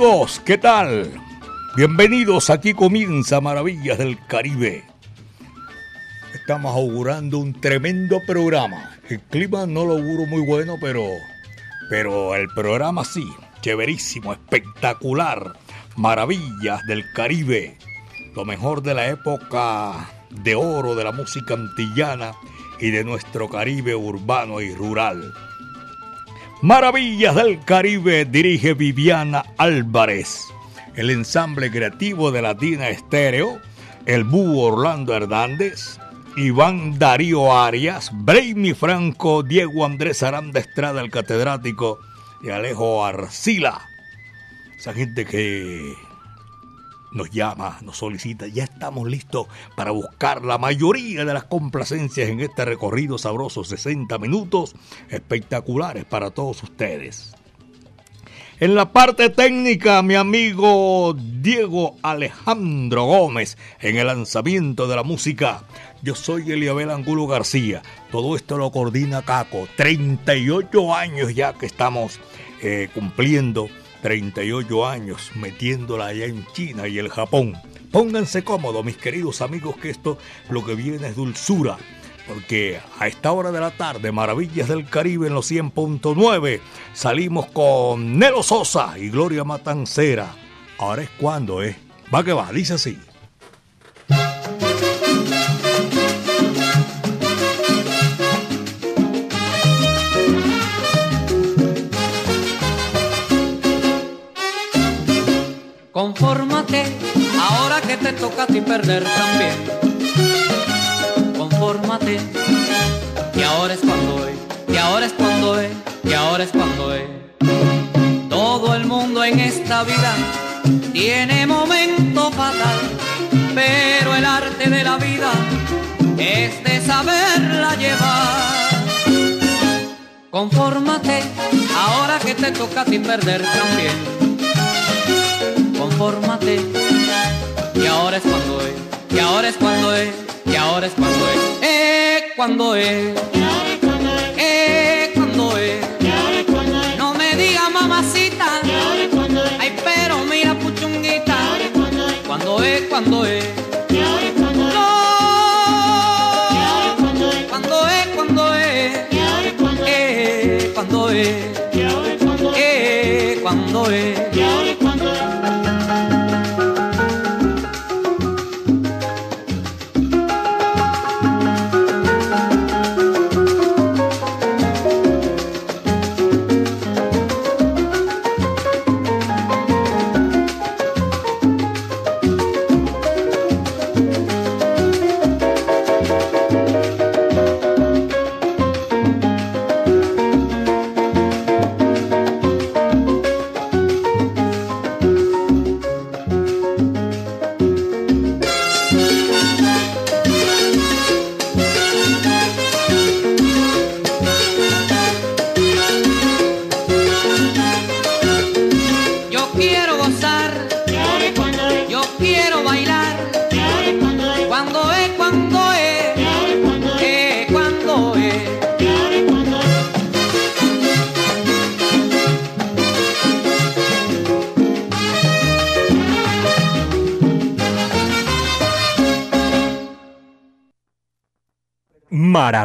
Amigos, ¿qué tal? Bienvenidos, aquí comienza Maravillas del Caribe. Estamos augurando un tremendo programa. El clima no lo auguro muy bueno, pero, pero el programa sí, chéverísimo, espectacular. Maravillas del Caribe, lo mejor de la época de oro de la música antillana y de nuestro Caribe urbano y rural. Maravillas del Caribe dirige Viviana Álvarez. El ensamble creativo de Latina Estéreo, el búho Orlando Hernández, Iván Darío Arias, Brainy Franco, Diego Andrés Aranda Estrada, el catedrático, y Alejo Arcila. Esa gente que nos llama, nos solicita. Ya estamos listos para buscar la mayoría de las complacencias en este recorrido sabroso, 60 minutos espectaculares para todos ustedes. En la parte técnica, mi amigo Diego Alejandro Gómez, en el lanzamiento de la música. Yo soy Eliabel Angulo García. Todo esto lo coordina Caco. 38 años ya que estamos eh, cumpliendo 38 años metiéndola allá en China y el Japón. Pónganse cómodos, mis queridos amigos, que esto lo que viene es dulzura. Porque a esta hora de la tarde, Maravillas del Caribe en los 100.9, salimos con Nelo Sosa y Gloria Matancera. Ahora es cuando, ¿eh? Va que va, dice así. Confórmate, ahora que te toca a ti perder también. Confórmate, que ahora es cuando es, que ahora es cuando es, que ahora es cuando es. Todo el mundo en esta vida tiene momento fatal, pero el arte de la vida es de saberla llevar. Confórmate, ahora que te toca a ti perder también Y ahora es cuando es, y ahora es cuando es, y ahora es cuando es, eh, cuando es, eh, cuando es. No me digas mamacita, ay, pero mira puchunguita, cuando es, cuando es.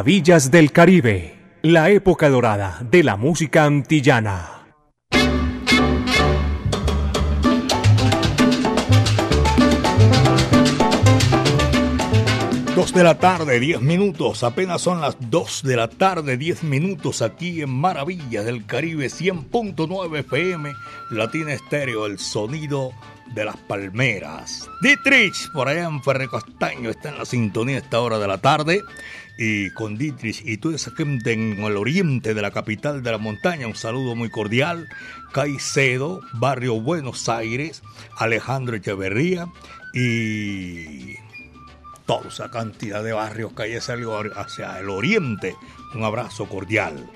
Maravillas del Caribe, la época dorada de la música antillana. 2 de la tarde, 10 minutos. Apenas son las 2 de la tarde, 10 minutos aquí en Maravillas del Caribe 100.9 FM, Latina Estéreo, el sonido de las palmeras. Dietrich, por allá en Ferrecostaño, está en la sintonía a esta hora de la tarde. Y con Dietrich y toda esa gente en el oriente de la capital de la montaña, un saludo muy cordial. Caicedo, Barrio Buenos Aires, Alejandro Echeverría y toda esa cantidad de barrios que hay hacia el oriente. Un abrazo cordial.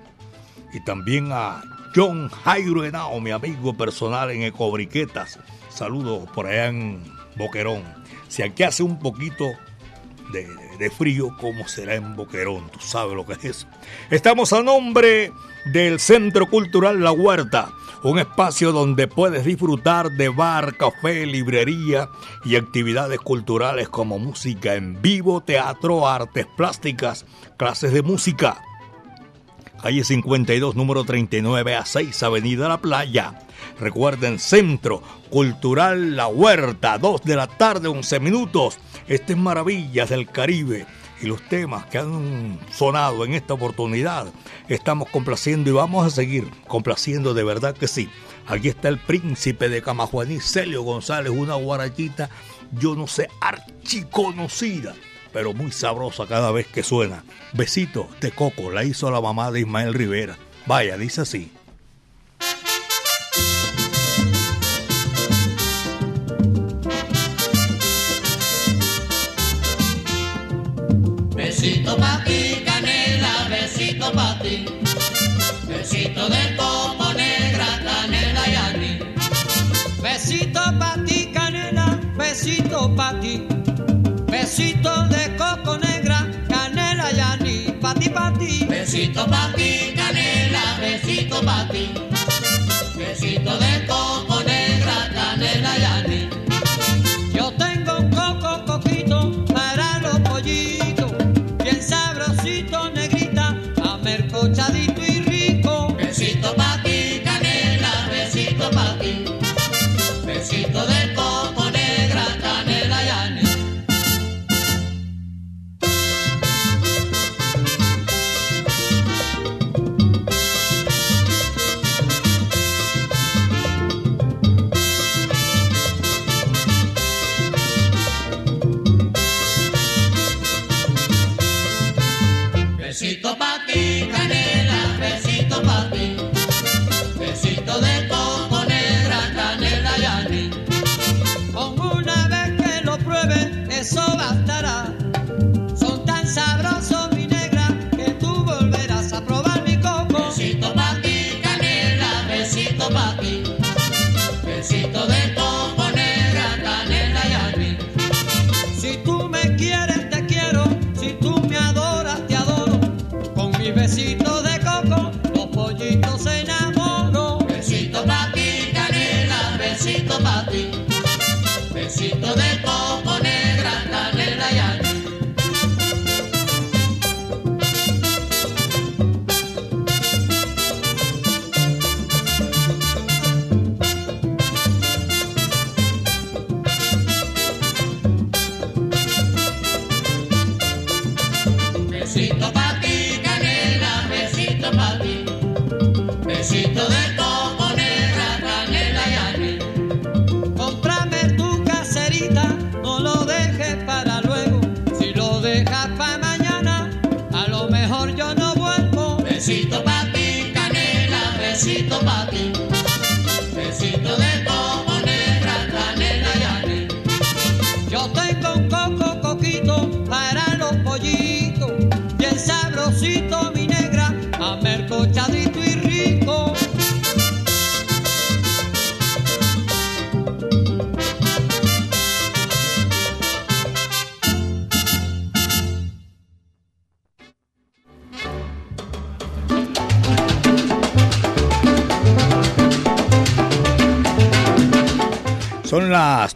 Y también a John Jairo Henao, mi amigo personal en Ecobriquetas. Saludos por allá en Boquerón. Si aquí hace un poquito de, frío, ¿cómo será en Boquerón? Tú sabes lo que es. Estamos a nombre del Centro Cultural La Huerta un espacio donde puedes disfrutar de bar, café, librería y actividades culturales como música en vivo, teatro, artes plásticas, clases de música. Calle 52, número 39 a 6, Avenida La Playa. Recuerden, Centro Cultural La Huerta, 2 de la tarde, 11 minutos. Este es Maravillas del Caribe y los temas que han sonado en esta oportunidad estamos complaciendo y vamos a seguir complaciendo de verdad que sí. Aquí está el príncipe de Camajuaní, Celio González, una guarachita, yo no sé, archiconocida, pero muy sabrosa cada vez que suena. Besito de coco, la hizo la mamá de Ismael Rivera. Vaya, dice así. Besito pa' ti, canela, besito pa' ti. Besito de coco negra, canela y anís. Besito pa' ti, canela, besito pa' ti. Besito Besito pa' ti, canela, besito pa' ti. Besito de coco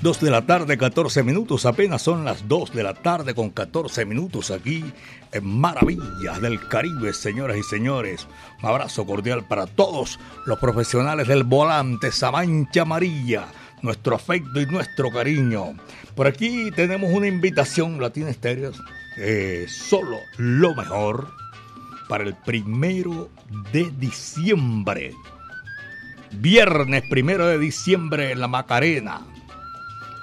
2 de la tarde, 14 minutos. Apenas son las 2 de la tarde con 14 minutos aquí en Maravillas del Caribe, señoras y señores. Un abrazo cordial para todos los profesionales del volante, esa amarilla. Nuestro afecto y nuestro cariño. Por aquí tenemos una invitación, Latina Estéreo. eh, solo lo mejor para el primero de diciembre. Viernes primero de diciembre en la Macarena.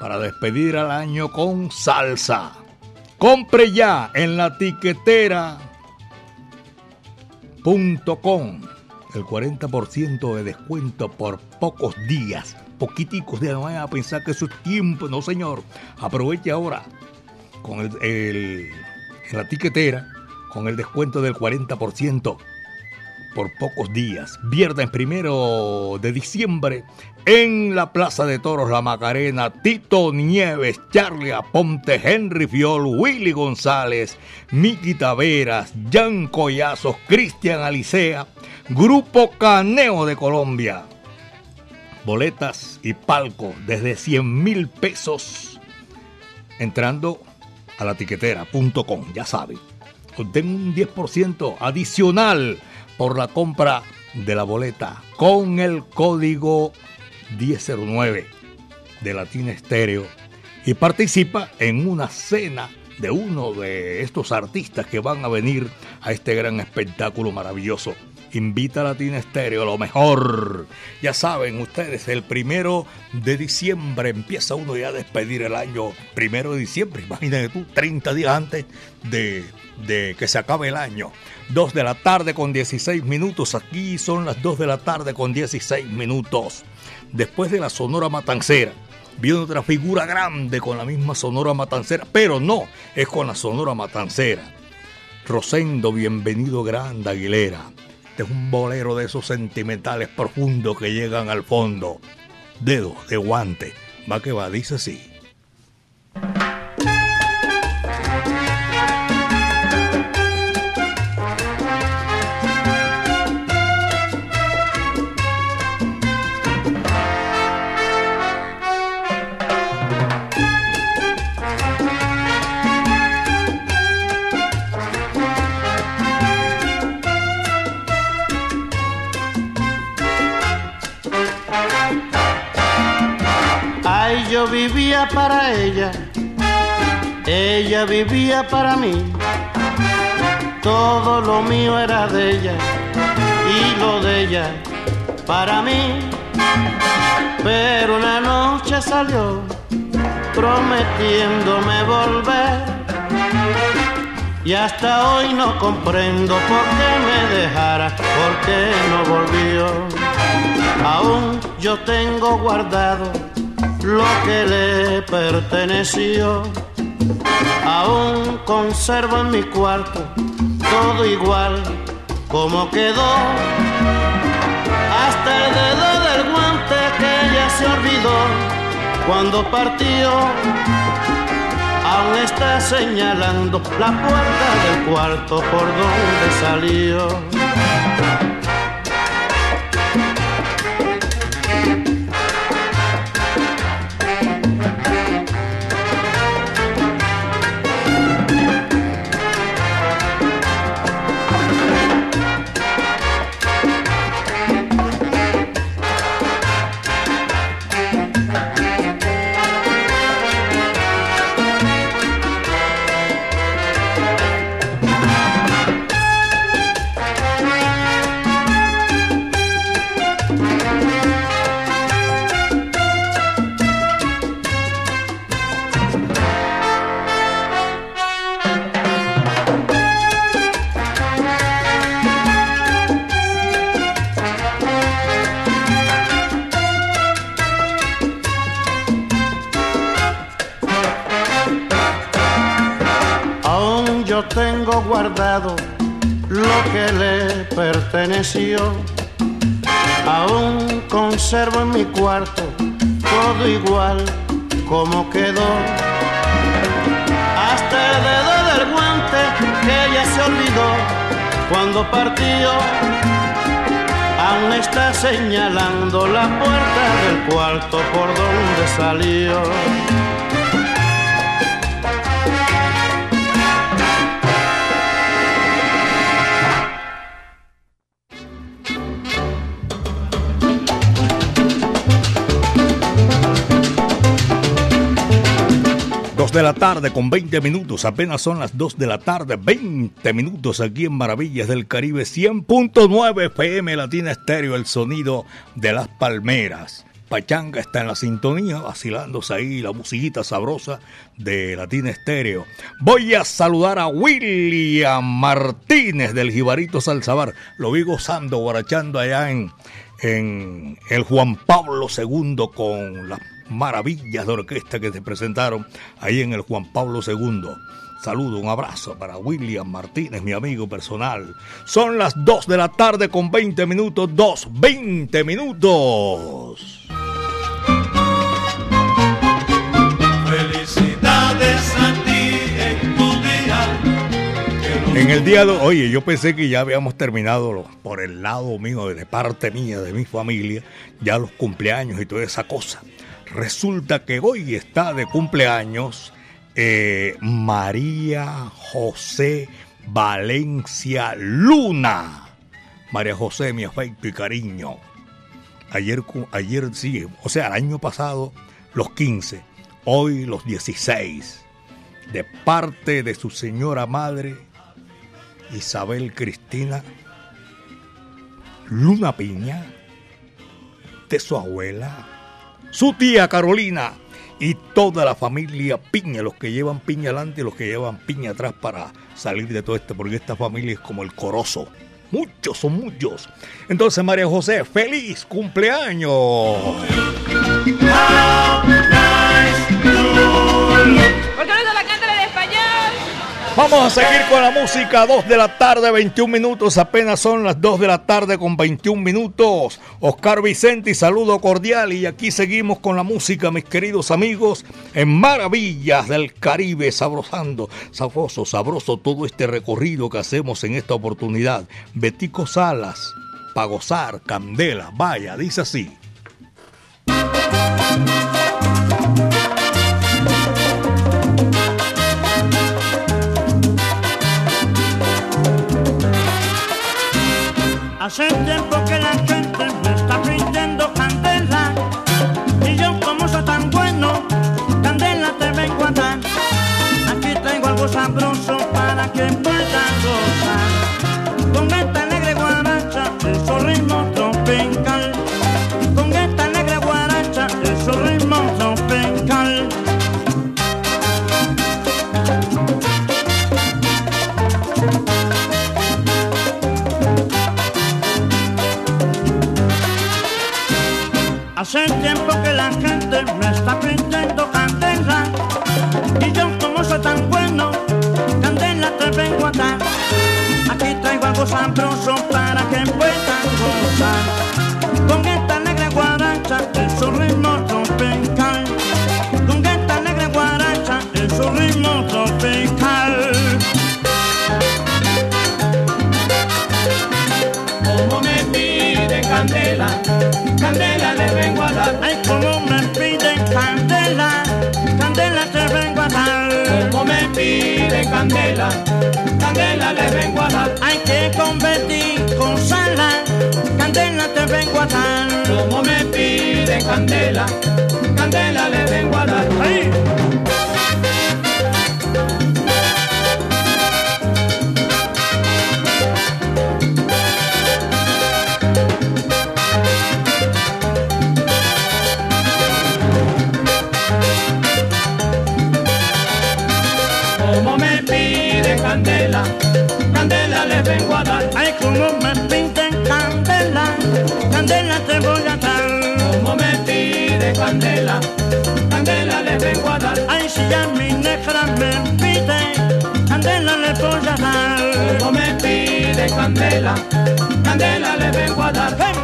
Para despedir al año con salsa. Compre ya en la tiquetera.com el 40% de descuento por pocos días. Poquiticos días, no a pensar que eso es tiempo, no señor. Aproveche ahora con el, en la tiquetera con el descuento del 40% por pocos días. Viernes primero de diciembre en la Plaza de Toros La Macarena, Tito Nieves, Charlie Aponte, Henry Fiol, Willy González, Miki Taveras, Jan Collazos, Cristian Alicea, Grupo Caneo de Colombia. Boletas y palco desde 100 mil pesos entrando a la tiquetera.com, ya saben. Obtén un 10% adicional por la compra de la boleta con el código 1009 de Latina Estéreo y participa en una cena de uno de estos artistas que van a venir a este gran espectáculo maravilloso invita a Latina Estéreo, lo mejor. Ya saben ustedes, el primero de diciembre empieza uno ya a despedir el año primero de diciembre. Imagínate tú, 30 días antes de, de que se acabe el año. 2 de la tarde con 16 minutos. Aquí son las 2 de la tarde con 16 minutos. Después de la Sonora Matancera. Viene otra figura grande con la misma Sonora Matancera, pero no es con la Sonora Matancera. Rosendo, bienvenido Grande Aguilera. Es un bolero de esos sentimentales profundos que llegan al fondo. Dedo de guante. Va que va, dice así. Vivía para ella, ella vivía para mí. Todo lo mío era de ella y lo de ella para mí. Pero una noche salió prometiéndome volver. Y hasta hoy no comprendo por qué me dejara, por qué no volvió. Aún yo tengo guardado lo que le perteneció. Aún conservo en mi cuarto todo igual como quedó. Hasta el dedo del guante que ella se olvidó cuando partió. Aún está señalando la puerta del cuarto por donde salió. Aún conservo en mi cuarto todo igual como quedó. Hasta el dedo del guante que ella se olvidó cuando partió. Aún está señalando la puerta del cuarto por donde salió. 2 de la tarde con 20 minutos, apenas son las 2 de la tarde, 20 minutos aquí en Maravillas del Caribe, 100.9 FM Latina Estéreo, el sonido de las palmeras. Pachanga está en la sintonía, vacilándose ahí la musiquita sabrosa de Latina Estéreo. Voy a saludar a William Martínez del Jibarito Salzabar. Lo vi gozando, guarachando allá en, en el Juan Pablo II con las maravillas de orquesta que se presentaron ahí en el Juan Pablo II. Saludo, un abrazo para William Martínez, mi amigo personal. Son las 2 de la tarde con 20 minutos, 2, 20 minutos. Felicidades a ti en tu día. En el día de oye, yo pensé que ya habíamos terminado por el lado mío, de parte mía, de mi familia, ya los cumpleaños y toda esa cosa. Resulta que hoy está de cumpleaños eh, María José Valencia Luna. María José, mi afecto y cariño. Ayer, ayer sí, o sea, el año pasado los 15, hoy los 16. De parte de su señora madre, Isabel Cristina Luna Piña, de su abuela, su tía Carolina y toda la familia Piña, los que llevan piña adelante y los que llevan piña atrás para salir de todo esto, porque esta familia es como el corozo. Muchos son muchos. Entonces, María José, feliz cumpleaños. Vamos a seguir con la música, 2 de la tarde, 21 minutos, apenas son las 2 de la tarde con 21 minutos. Oscar Vicente, saludo cordial y aquí seguimos con la música, mis queridos amigos, en Maravillas del Caribe, sabrosando, sabroso, sabroso todo este recorrido que hacemos en esta oportunidad. Betico Salas, para gozar, candela, vaya, dice así. Hace tiempo que la gente me está pidiendo candela y yo como soy tan bueno, candela te vengo a dar. Aquí tengo algo sabroso para que Aquí Que convertir con sala, candela te vengo a dar. Como me pide candela, candela le vengo a dar. Vengo a dar. Ay, como me pinten candela, candela te voy a dar. Como me pide candela, candela le vengo a dar. Ay, si ya mi negra me pide, candela le voy a dar. Como me pide candela, candela le vengo a dar. ¡Venga!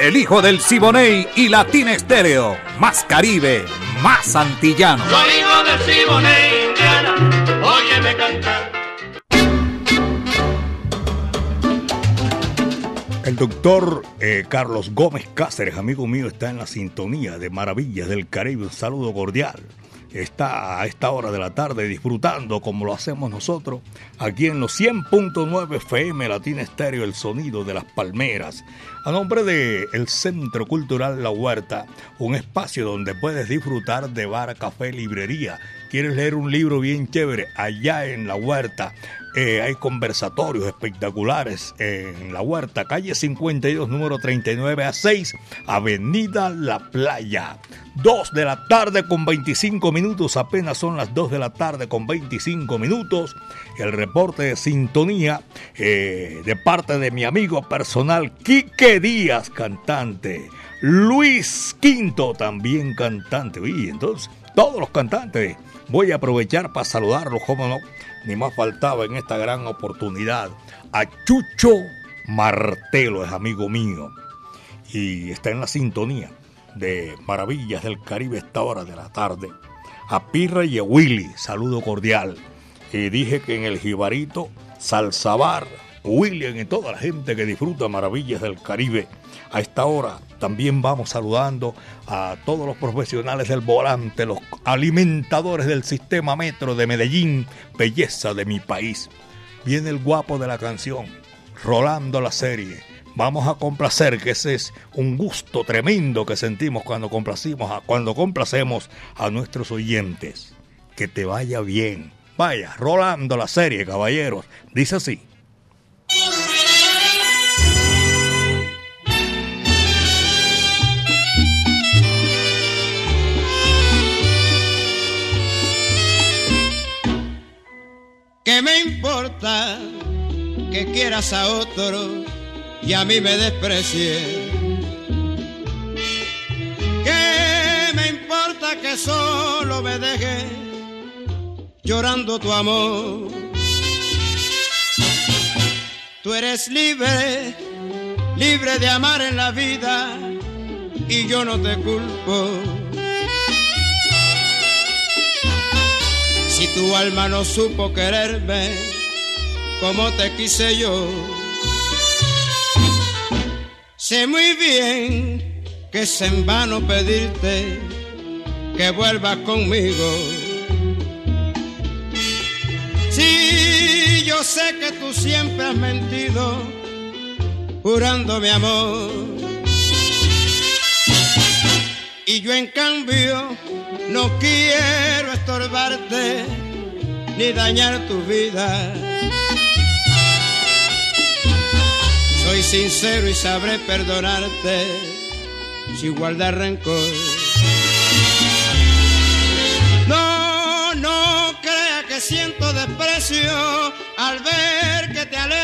El hijo del Siboney y Latina Estéreo. Más Caribe, más antillano. Soy hijo del Siboney, Indiana, óyeme cantar. El doctor eh, Carlos Gómez Cáceres, amigo mío, está en la sintonía de Maravillas del Caribe. Un saludo cordial. está a esta hora de la tarde disfrutando como lo hacemos nosotros aquí en los 100.9 FM Latina Estéreo, el sonido de las palmeras. A nombre de el Centro Cultural La Huerta, un espacio donde puedes disfrutar de bar, café, librería. ¿Quieres leer un libro bien chévere? Allá en La Huerta eh, hay conversatorios espectaculares en la huerta, calle 52, número 39 a 6, Avenida La Playa. 2 de la tarde con 25 minutos, apenas son las 2 de la tarde con 25 minutos. El reporte de sintonía eh, de parte de mi amigo personal Quique Díaz, cantante. Luis Quinto, también cantante. Y entonces, todos los cantantes. Voy a aprovechar para saludarlos, cómo no ni más faltaba en esta gran oportunidad. A Chucho Martelo es amigo mío y está en la sintonía de Maravillas del Caribe esta hora de la tarde. A Pirra y a Willy, saludo cordial. Y dije que en el Jibarito, Salsabar, William y toda la gente que disfruta Maravillas del Caribe a esta hora también vamos saludando a todos los profesionales del volante, los alimentadores del sistema metro de Medellín, belleza de mi país. Viene el guapo de la canción, rolando la serie. Vamos a complacer, que ese es un gusto tremendo que sentimos cuando complacimos, cuando complacemos a nuestros oyentes. Que te vaya bien. Vaya, rolando la serie, caballeros. Dice así. ¿Qué me importa que quieras a otro y a mí me desprecie? ¿Qué me importa que solo me deje llorando tu amor? Eres libre, libre de amar en la vida y yo no te culpo. Si tu alma no supo quererme como te quise yo, sé muy bien que es en vano pedirte que vuelvas conmigo. Yo sé que tú siempre has mentido, jurando mi amor. Y yo en cambio no quiero estorbarte ni dañar tu vida. Soy sincero y sabré perdonarte sin guardar rencor. Siento desprecio al ver que te alejas.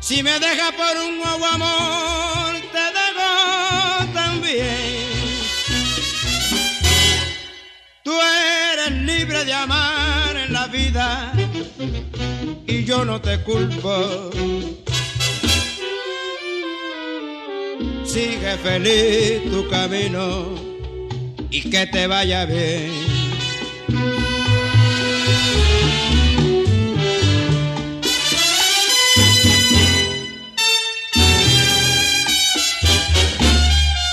Si me dejas por un nuevo amor, te dejo también. Tú eres libre de amar en la vida y yo no te culpo. Sigue feliz tu camino y que te vaya bien.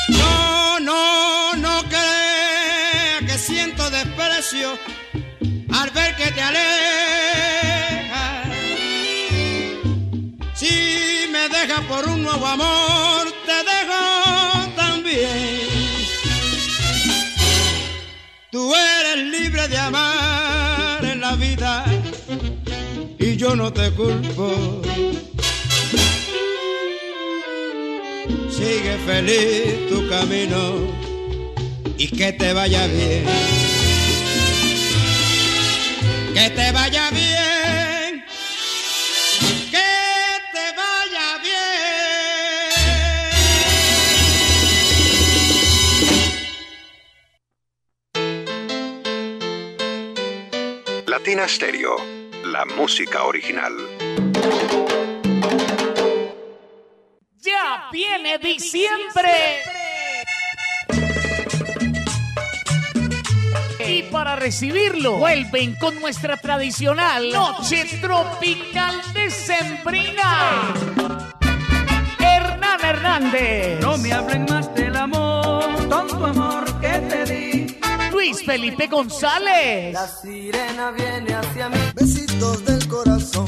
No, no, no crea que siento desprecio al ver que te alejas. Si me dejas por un nuevo amor, de amar en la vida y yo no te culpo. Sigue feliz tu camino y que te vaya bien. Que te vaya bien. Latina Stereo, la música original. Ya viene diciembre. Y para recibirlo, vuelven con nuestra tradicional Noche Tropical de Sembrina. Hernán Hernández. No me hablen más Luis Felipe González. La sirena viene hacia mí. Besitos del corazón.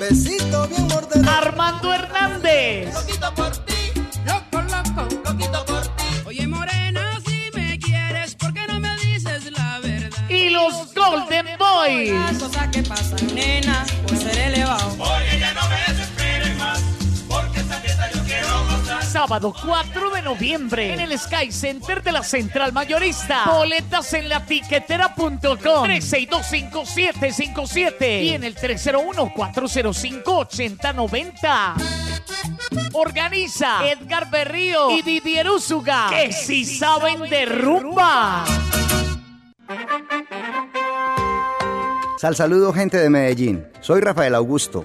Besito bien mordedor. Armando Hernández. Loquito por ti. Loco, loco. Loquito por ti. Oye, morena, si me quieres, ¿por qué no me dices la verdad? Y los Golden Boys. Las cosas que pasan, nena, por ser elevado. Oye, Sábado 4 de noviembre en el Sky Center de la Central Mayorista. Boletas en la tiquetera.com 3625757 y en el 301-405-8090. Organiza Edgar Berrío y Didier Úsuga, que si saben de rumba. Sal saludo gente de Medellín. Soy Rafael Augusto,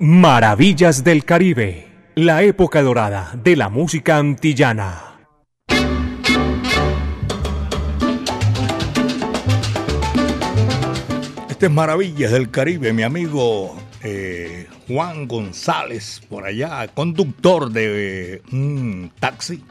Maravillas del Caribe, la época dorada de la música antillana. Este es Maravillas del Caribe, mi amigo eh, Juan González, por allá, conductor de un taxi.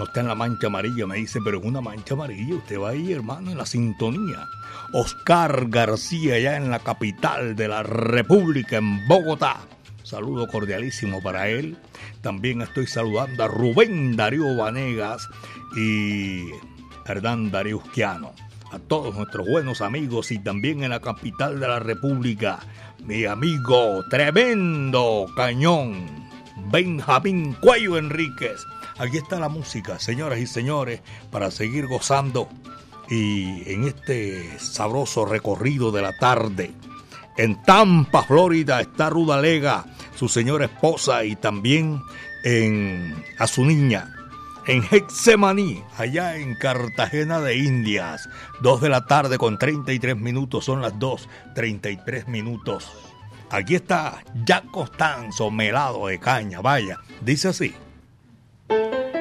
No está en la mancha amarilla, me dice, pero en una mancha amarilla usted va ahí, hermano, en la sintonía. Oscar García, ya en la capital de la República, en Bogotá. Saludo cordialísimo para él. También estoy saludando a Rubén Darío Vanegas y Hernán Darío Usquiano. A todos nuestros buenos amigos y también en la capital de la República, mi amigo tremendo cañón, Benjamín Cuello Enríquez. Aquí está la música, señoras y señores, para seguir gozando y en este sabroso recorrido de la tarde. En Tampa, Florida, está Rudalega, su señora esposa, y también en, a su niña. En Hexemaní, allá en Cartagena de Indias, 2 de la tarde con 33 minutos, son las 2, 33 minutos. Aquí está Jack Costanzo, melado de caña, vaya, dice así. Thank you.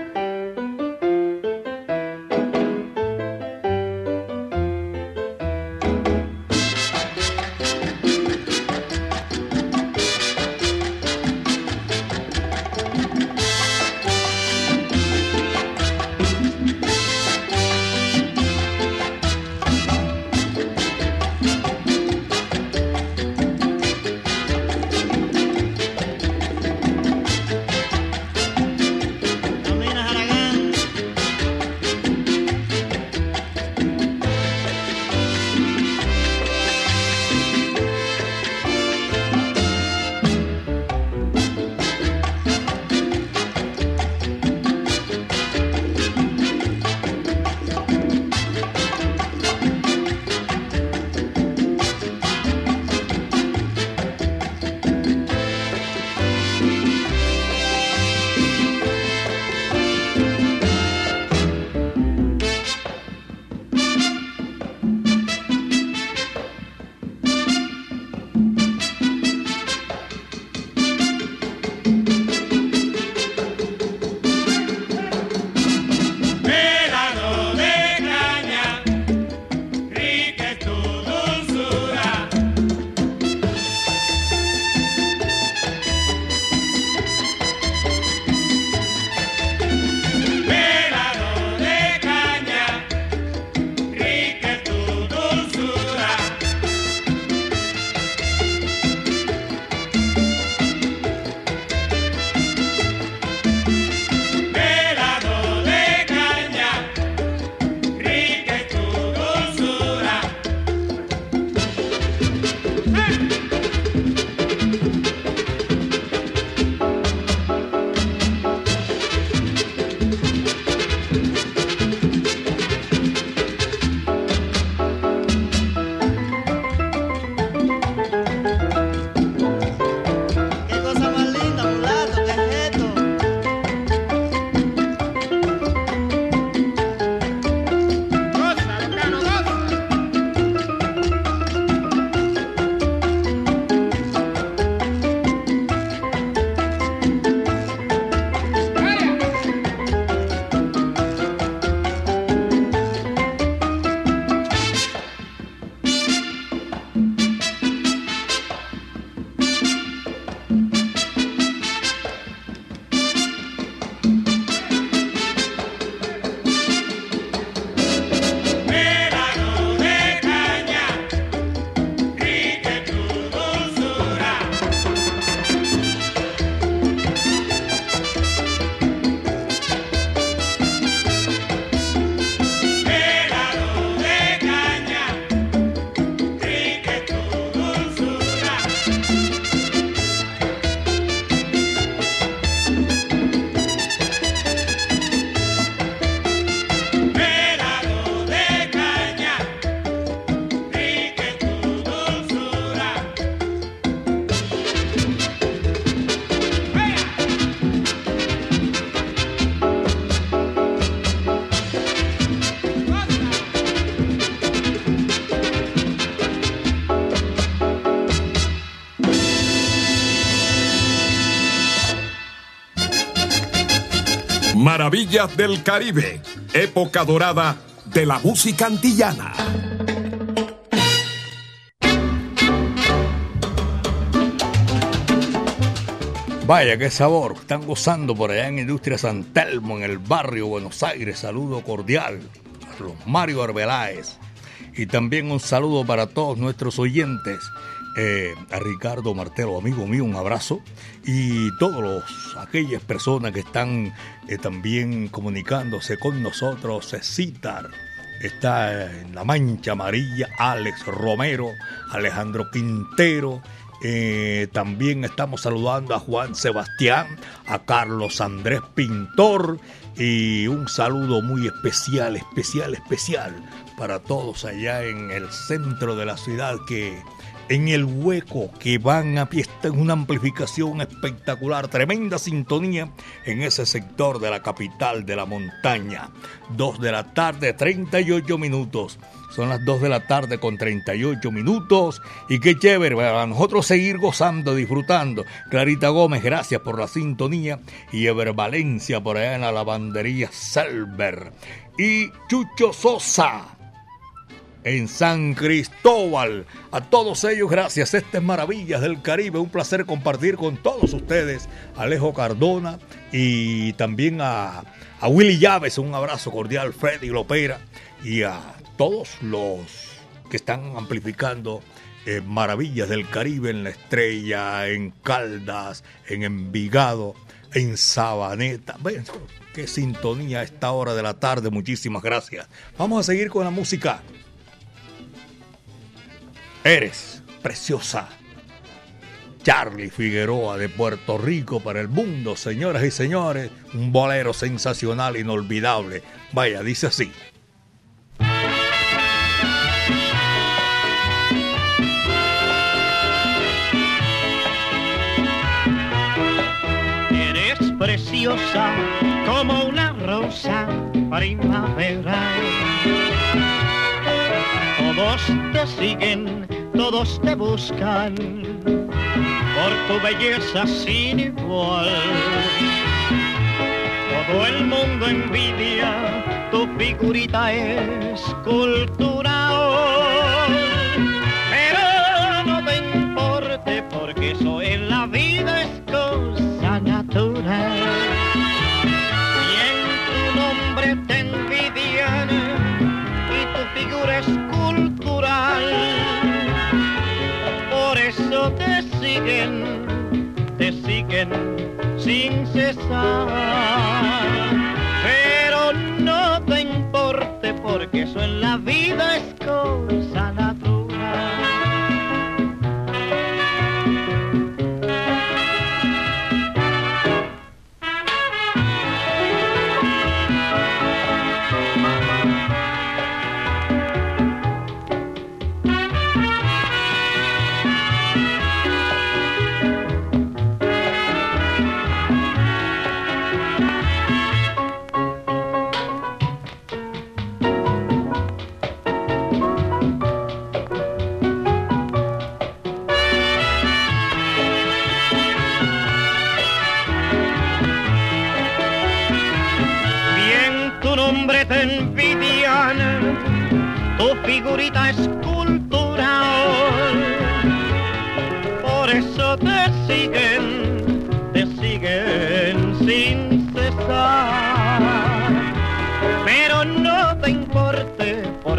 Maravillas del Caribe, época dorada de la música antillana. Vaya, qué sabor. Están gozando por allá en Industria San Telmo, en el barrio Buenos Aires. Saludo cordial a los Mario Arbeláez. Y también un saludo para todos nuestros oyentes. Eh, a Ricardo Martelo, amigo mío, un abrazo. Y todos aquellas personas que están eh, también comunicándose con nosotros. Citar, está en La Mancha Amarilla, Alex Romero, Alejandro Quintero. Eh, también estamos saludando a Juan Sebastián, a Carlos Andrés Pintor y un saludo muy especial, especial, especial para todos allá en el centro de la ciudad que en el hueco que van a fiesta en una amplificación espectacular, tremenda sintonía en ese sector de la capital de la montaña. Dos de la tarde, 38 minutos. Son las 2 de la tarde con 38 minutos. Y qué chévere para nosotros seguir gozando, disfrutando. Clarita Gómez, gracias por la sintonía. Y Ever Valencia por allá en la lavandería Selber. Y Chucho Sosa en San Cristóbal. A todos ellos, gracias. Estas Maravillas del Caribe. Un placer compartir con todos ustedes. Alejo Cardona y también a, a Willy Llaves. Un abrazo cordial. Freddy Lopera y a todos los que están amplificando eh, Maravillas del Caribe en La Estrella, en Caldas, en Envigado, en Sabaneta. Ven, qué sintonía a esta hora de la tarde. Muchísimas gracias. Vamos a seguir con la música. Eres preciosa. Charlie Figueroa de Puerto Rico para el mundo, señoras y señores. Un bolero sensacional, inolvidable. Vaya, dice así. preciosa como una rosa primavera. Todos te siguen, todos te buscan por tu belleza sin igual. Todo el mundo envidia tu figurita escultural. Sin cesar. Pero no te importe porque eso en la vida es cosa.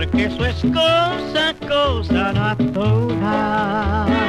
Porque eso es cosa, cosa natural.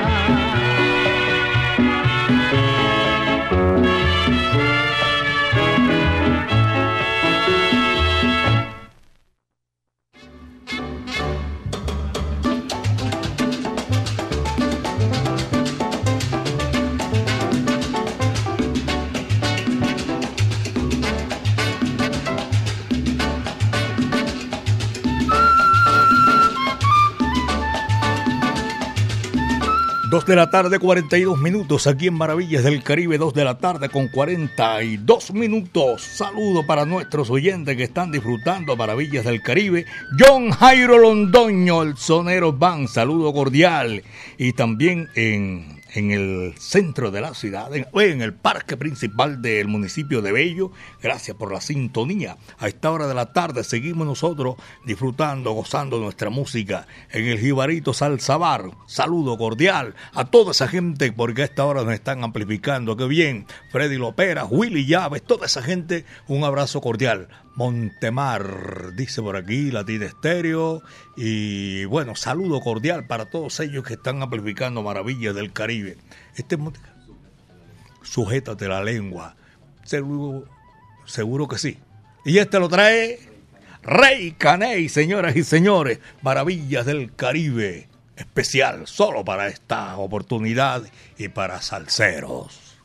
De la tarde, 42 minutos, aquí en Maravillas del Caribe, 2 de la tarde con 42 minutos. Saludo para nuestros oyentes que están disfrutando Maravillas del Caribe. John Jairo Londoño, el sonero van, saludo cordial. Y también en, en el centro de la ciudad, en, en, el parque principal del municipio de Bello. Gracias por la sintonía. A esta hora de la tarde seguimos nosotros disfrutando, gozando nuestra música en el Jibarito Salsabar. Saludo cordial a toda esa gente porque a esta hora nos están amplificando. Qué bien. Freddy Lopera, Willy Llaves, toda esa gente, un abrazo cordial. Montemar, dice por aquí, Latina Estéreo. Y bueno, saludo cordial para todos ellos que están amplificando maravillas del Caribe. Este Sujétate la lengua. Seguro, seguro que sí. Y este lo trae Rey Caney, señoras y señores. Maravillas del Caribe. Especial solo para esta oportunidad y para salseros.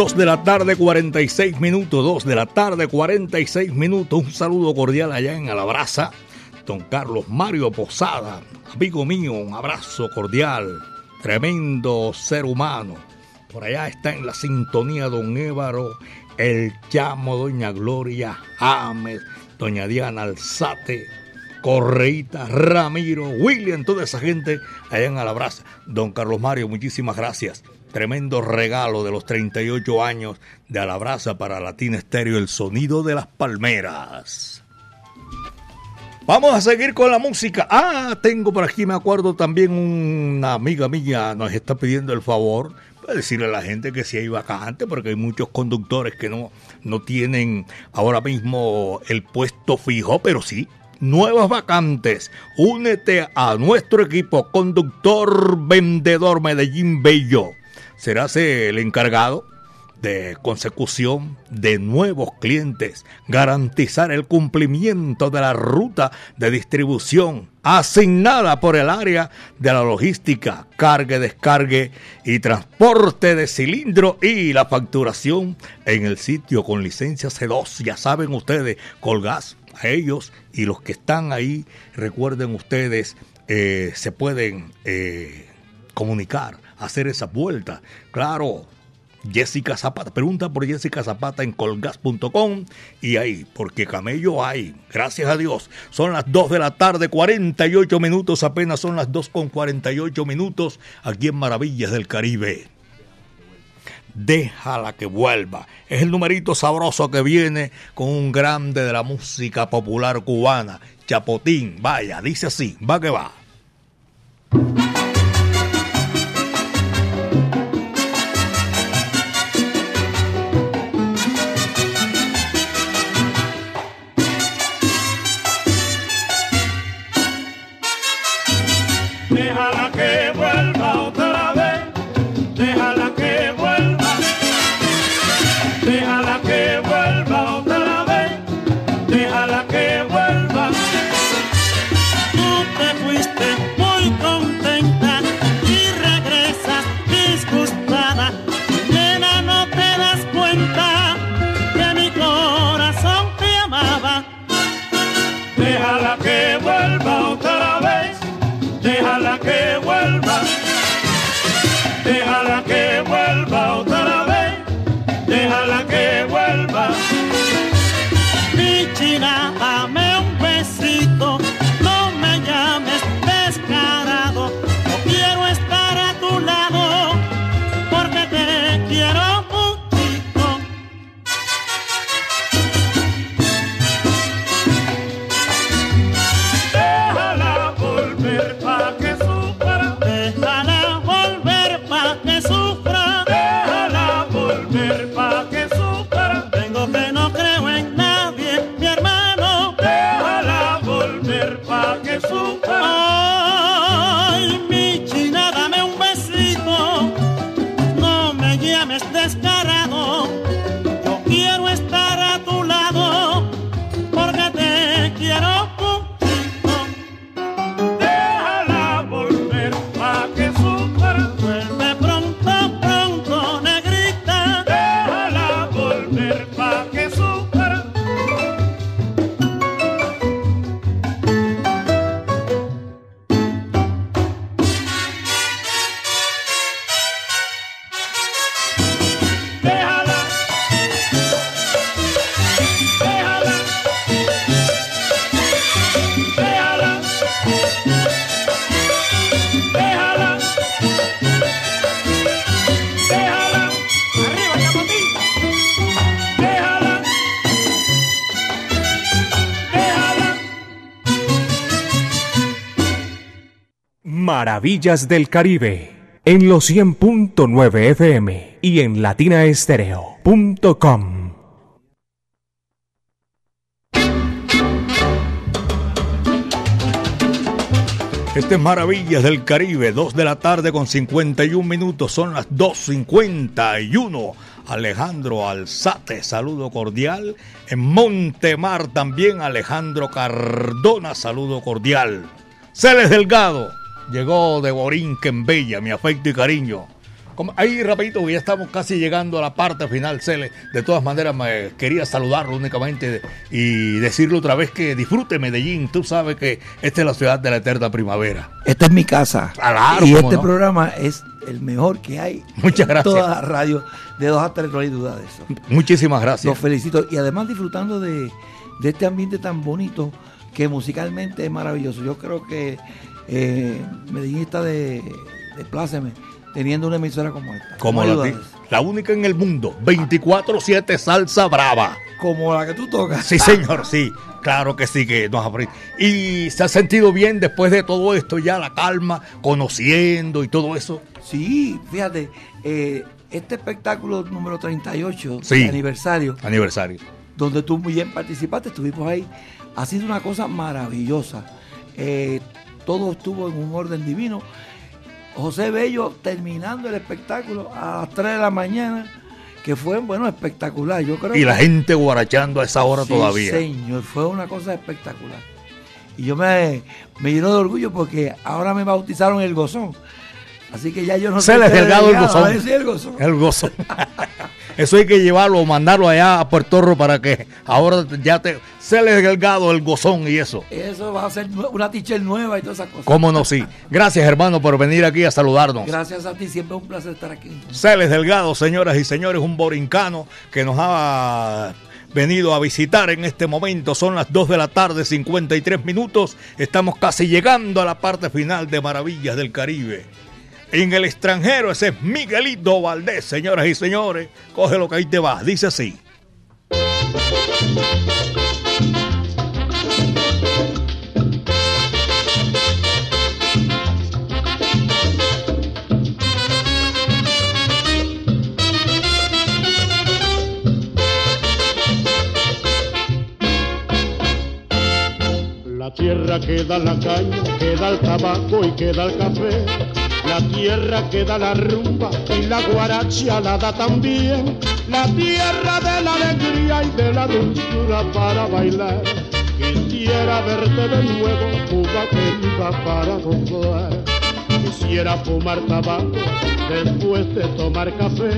2 de la tarde, 46 minutos. 2 de la tarde, 46 minutos. Un saludo cordial allá en Alabraza. Don Carlos Mario Posada, amigo mío, un abrazo cordial. Tremendo ser humano. Por allá está en la sintonía Don Évaro, el Chamo, Doña Gloria James, Doña Diana Alzate, Correita, Ramiro, William, toda esa gente allá en Alabraza. Don Carlos Mario, muchísimas gracias tremendo regalo de los 38 años de Alabraza para Latina Estéreo, el sonido de las palmeras. Vamos a seguir con la música. Ah, tengo por aquí, me acuerdo también una amiga mía nos está pidiendo el favor de decirle a la gente que si hay vacante, porque hay muchos conductores que no, no tienen ahora mismo el puesto fijo, pero sí, nuevas vacantes. Únete a nuestro equipo conductor vendedor Medellín Bello. Serás el encargado de consecución de nuevos clientes, garantizar el cumplimiento de la ruta de distribución asignada por el área de la logística, cargue, descargue y transporte de cilindro y la facturación en el sitio con licencia C2. Ya saben ustedes, Colgas, a ellos y los que están ahí, recuerden ustedes, eh, se pueden eh, comunicar, hacer esa vuelta. Claro, Jessica Zapata. Pregunta por Jessica Zapata en colgas.com y ahí, porque camello hay. Gracias a Dios. Son las 2 de la tarde, 48 minutos, apenas son las 2 con 48 minutos aquí en Maravillas del Caribe. Déjala que vuelva. Es el numerito sabroso que viene con un grande de la música popular cubana, Chapotín. Vaya, dice así, va que va. Maravillas del Caribe en los 100.9 FM y en latinaestereo.com. Este es Maravillas del Caribe, 2 de la tarde con 51 minutos, son las 2.51. Alejandro Alzate, saludo cordial. En Montemar también Alejandro Cardona, saludo cordial. Celes Delgado, llegó de Borinquen Bella, mi afecto y cariño. Ahí rapidito, que ya estamos casi llegando a la parte final, Celes. De todas maneras, me quería saludarlo únicamente y decirle otra vez que disfrute Medellín. Tú sabes que esta es la ciudad de la eterna primavera. Esta es mi casa. Claro, y este no. programa es el mejor que hay. Muchas en gracias. Toda la radio, de dos a tres, no hay duda de eso. Muchísimas gracias. Los felicito. Y además disfrutando de, de este ambiente tan bonito que musicalmente es maravilloso. Yo creo que eh, Medellín está de, de pláceme teniendo una emisora como esta. Como ¿Cómo la, la única en el mundo, 24-7 salsa brava. Como la que tú tocas. Sí, señor, sí. Claro que sí, que nos abrí. Y se ha sentido bien después de todo esto, ya la calma, conociendo y todo eso. Sí, fíjate, eh, este espectáculo número 38, Sí. aniversario, Aniversario. donde tú muy bien participaste, estuvimos ahí, ha sido una cosa maravillosa. Eh, todo estuvo en un orden divino. José Bello terminando el espectáculo a las 3 de la mañana, que fue, bueno, espectacular. Yo creo Y la que- gente guarachando a esa hora Sí, todavía. señor, fue una cosa espectacular. Y yo me, me lleno de orgullo porque ahora me bautizaron el gozón. Así que ya yo no Se les delgado el gozón. el gozón. El gozón. Eso hay que llevarlo, mandarlo allá a Puerto Rico para que ahora ya te se les delgado el gozón y eso. Eso va a ser una teacher nueva y todas esas cosas. ¿Cómo no? Sí. Gracias, hermano, por venir aquí a saludarnos. Gracias a ti, siempre es un placer estar aquí. Celes Delgado, señoras y señores, un borincano que nos ha venido a visitar en este momento. Son las 2 de la tarde, 53 minutos. Estamos casi llegando a la parte final de Maravillas del Caribe. En el extranjero, ese es Miguelito Valdés, señoras y señores. Coge lo que ahí te va. Dice así. La tierra que da la caña, que da el tabaco y que da el café. La tierra que da la rumba y la guaracha la da también. La tierra de la alegría y de la dulzura para bailar. Quisiera verte de nuevo, Cuba querida, para gozar. Quisiera fumar tabaco después de tomar café.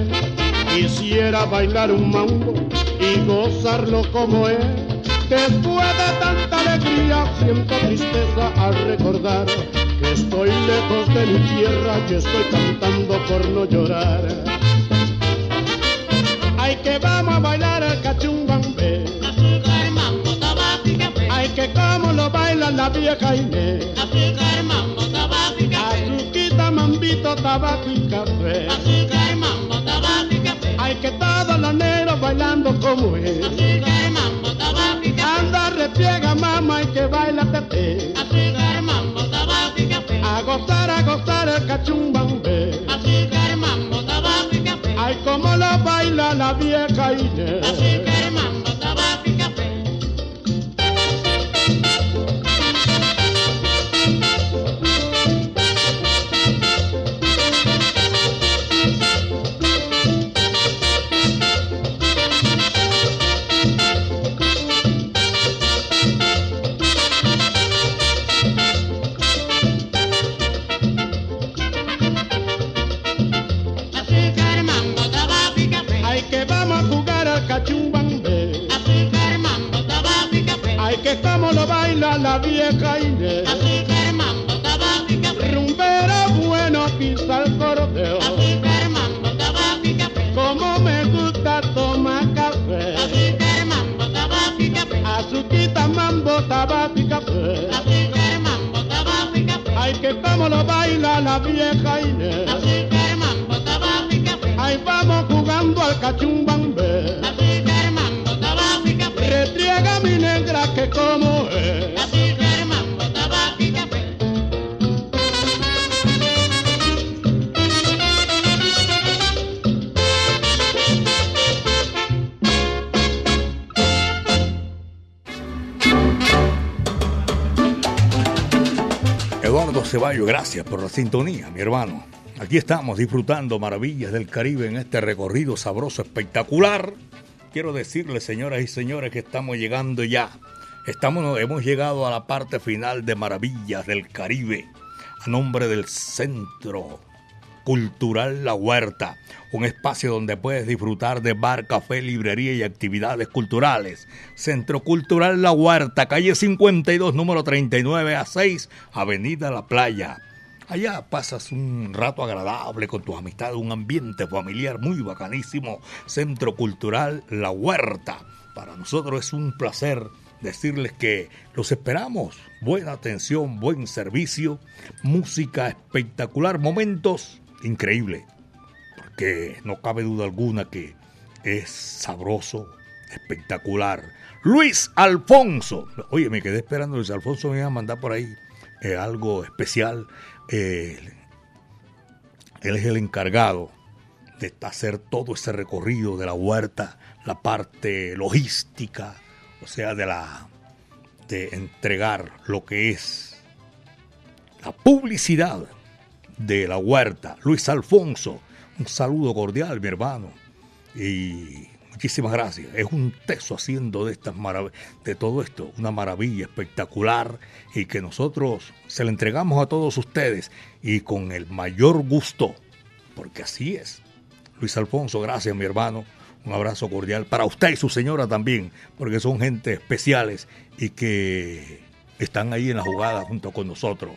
Quisiera bailar un mambo y gozarlo como es. Después de tanta alegría siento tristeza al recordar estoy lejos de mi tierra y estoy cantando por no llorar. Ay que vamos a bailar el cachumbambe. Azúcar, mambo, tabaco y café. Ay que como lo baila la vieja Inés. Azúcar, mambo, tabaco y café. Azuquita, mambito, tabaco y café. Azúcar, mambo, tabaco y café. Ay que todos los negros bailando como es. Azúcar, mambo, tabaco y café. Anda, repliega mamá y que baila tete. Café. A gozar, a gozar el cachumbambe. Azúcar, mambo, tabaco y café. Ay, como lo baila la vieja Inés. Azúcar, mambo, la vieja Inés. Azúcar, mambo, tabaco y café. Ay, vamos jugando al cachumbambe. Azúcar, mambo, tabaco y café. Retriega mi negra que como es. Gracias por la sintonía, mi hermano. Aquí estamos disfrutando maravillas del Caribe en este recorrido sabroso, espectacular. Quiero decirles, señoras y señores, que estamos llegando ya. Estamos, hemos llegado a la parte final de Maravillas del Caribe, a nombre del Centro Cultural La Huerta, un espacio donde puedes disfrutar de bar, café, librería y actividades culturales. Centro Cultural La Huerta, calle 52, número 39 a 6, Avenida La Playa. Allá pasas un rato agradable con tus amistades, un ambiente familiar muy bacanísimo. Centro Cultural La Huerta. Para nosotros es un placer decirles que los esperamos. Buena atención, buen servicio, música espectacular, momentos increíble, porque no cabe duda alguna que es sabroso, espectacular. Luis Alfonso. Oye, me quedé esperando, Luis Alfonso me iba a mandar por ahí eh, algo especial. Eh, él es el encargado de hacer todo ese recorrido de la huerta, la parte logística, o sea, de la de entregar lo que es la publicidad de la huerta. Luis Alfonso, un saludo cordial, mi hermano. Y muchísimas gracias. Es un teso haciendo de estas de todo esto, una maravilla espectacular y que nosotros se le entregamos a todos ustedes y con el mayor gusto, porque así es. Luis Alfonso, gracias, mi hermano. Un abrazo cordial para usted y su señora también, porque son gente especiales y que están ahí en la jugada junto con nosotros.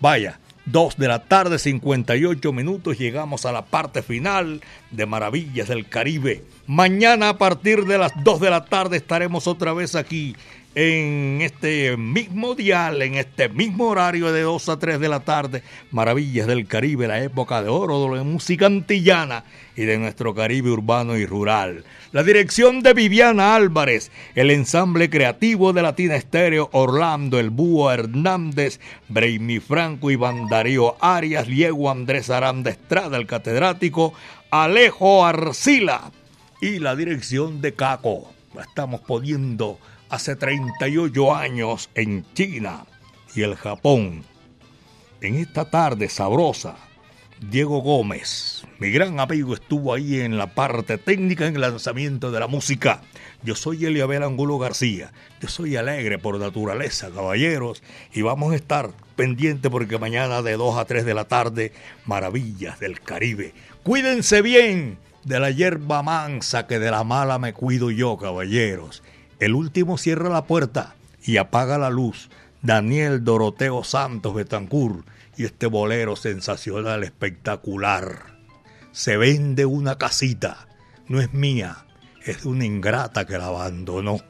Vaya, 2 de la tarde, 58 minutos, llegamos a la parte final de Maravillas del Caribe. Mañana a partir de las 2 de la tarde estaremos otra vez aquí en este mismo dial, en este mismo horario de 2 a 3 de la tarde, Maravillas del Caribe, la época de oro de la música antillana y de nuestro Caribe urbano y rural. La dirección de Viviana Álvarez, el ensamble creativo de Latina Estéreo, Orlando, El Búho Hernández, Breimi Franco, Iván Darío Arias, Diego Andrés Aranda Estrada, el catedrático, Alejo Arcila y la dirección de Caco. Estamos poniendo hace 38 años en China y el Japón. En esta tarde sabrosa, Diego Gómez, mi gran amigo, estuvo ahí en la parte técnica en el lanzamiento de la música. Yo soy Eliabel Angulo García. Yo soy alegre por naturaleza, caballeros. Y vamos a estar pendientes porque mañana de 2 a 3 de la tarde, Maravillas del Caribe. Cuídense bien de la hierba mansa que de la mala me cuido yo, caballeros. El último cierra la puerta y apaga la luz. Daniel Doroteo Santos Betancur y este bolero sensacional, espectacular. Se vende una casita, no es mía, es de una ingrata que la abandonó.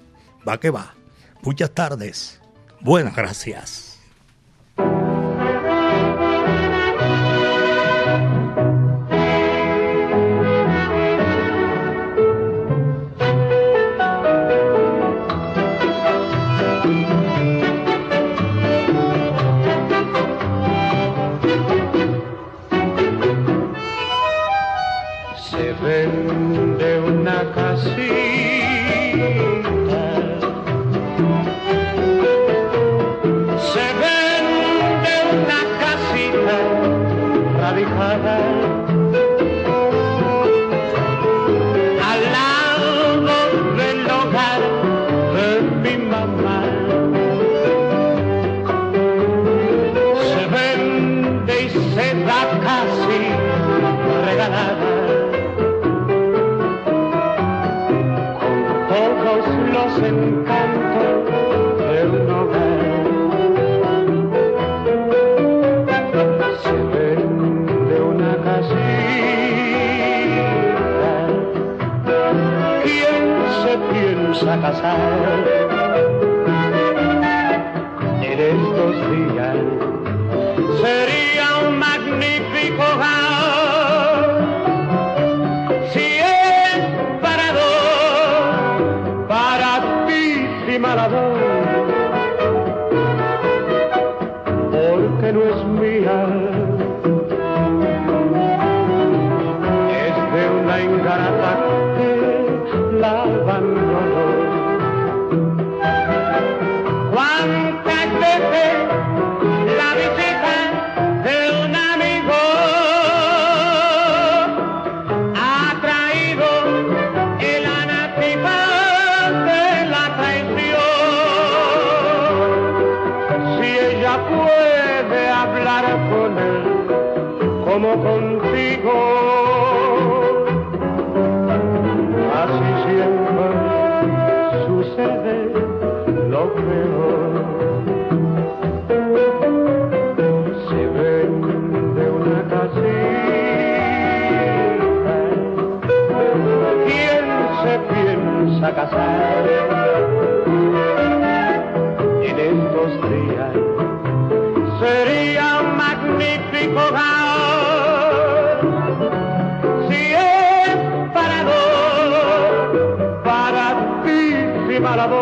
Va que va. Muchas tardes. Buenas gracias. fracasar a casar. En estos días sería un magnífico. Si es para dos, para ti, si para dos.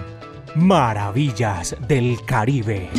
Maravillas del Caribe.